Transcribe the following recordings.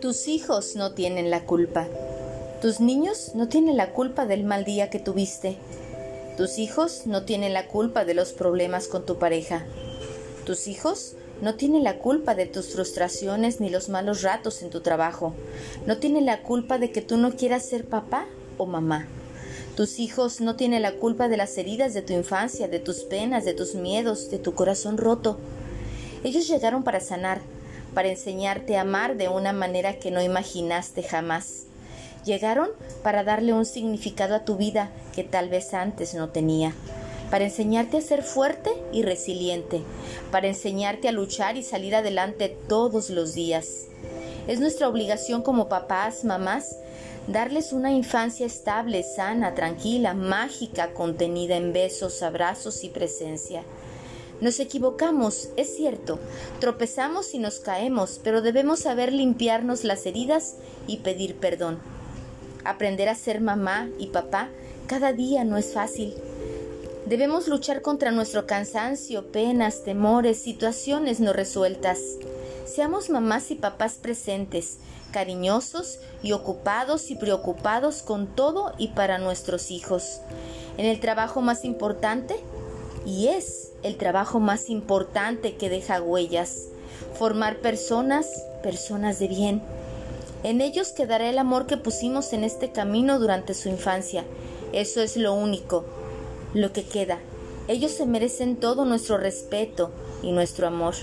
Tus hijos no tienen la culpa. Tus niños no tienen la culpa del mal día que tuviste. Tus hijos no tienen la culpa de los problemas con tu pareja. Tus hijos no tienen la culpa de tus frustraciones ni los malos ratos en tu trabajo. No tienen la culpa de que tú no quieras ser papá o mamá. Tus hijos no tienen la culpa de las heridas de tu infancia, de tus penas, de tus miedos, de tu corazón roto. Ellos llegaron para sanar, para enseñarte a amar de una manera que no imaginaste jamás. Llegaron para darle un significado a tu vida que tal vez antes no tenía, para enseñarte a ser fuerte y resiliente, para enseñarte a luchar y salir adelante todos los días. Es nuestra obligación como papás, mamás, darles una infancia estable, sana, tranquila, mágica, contenida en besos, abrazos y presencia. Nos equivocamos, es cierto, tropezamos y nos caemos, pero debemos saber limpiarnos las heridas y pedir perdón. Aprender a ser mamá y papá cada día no es fácil. Debemos luchar contra nuestro cansancio, penas, temores, situaciones no resueltas. Seamos mamás y papás presentes, cariñosos y ocupados y preocupados con todo y para nuestros hijos. En el trabajo más importante, y es el trabajo más importante que deja huellas, formar personas, personas de bien. En ellos quedará el amor que pusimos en este camino durante su infancia. Eso es lo único, lo que queda. Ellos se merecen todo nuestro respeto y nuestro amor.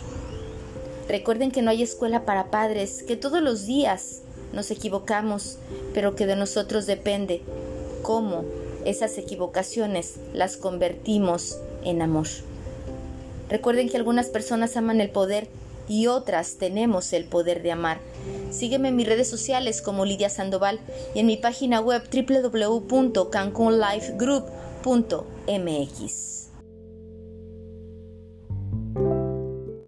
Recuerden que no hay escuela para padres, que todos los días nos equivocamos, pero que de nosotros depende cómo esas equivocaciones las convertimos en amor. Recuerden que algunas personas aman el poder y otras tenemos el poder de amar. Sígueme en mis redes sociales como Lidia Sandoval y en mi página web www.cancunlifegroup.mx.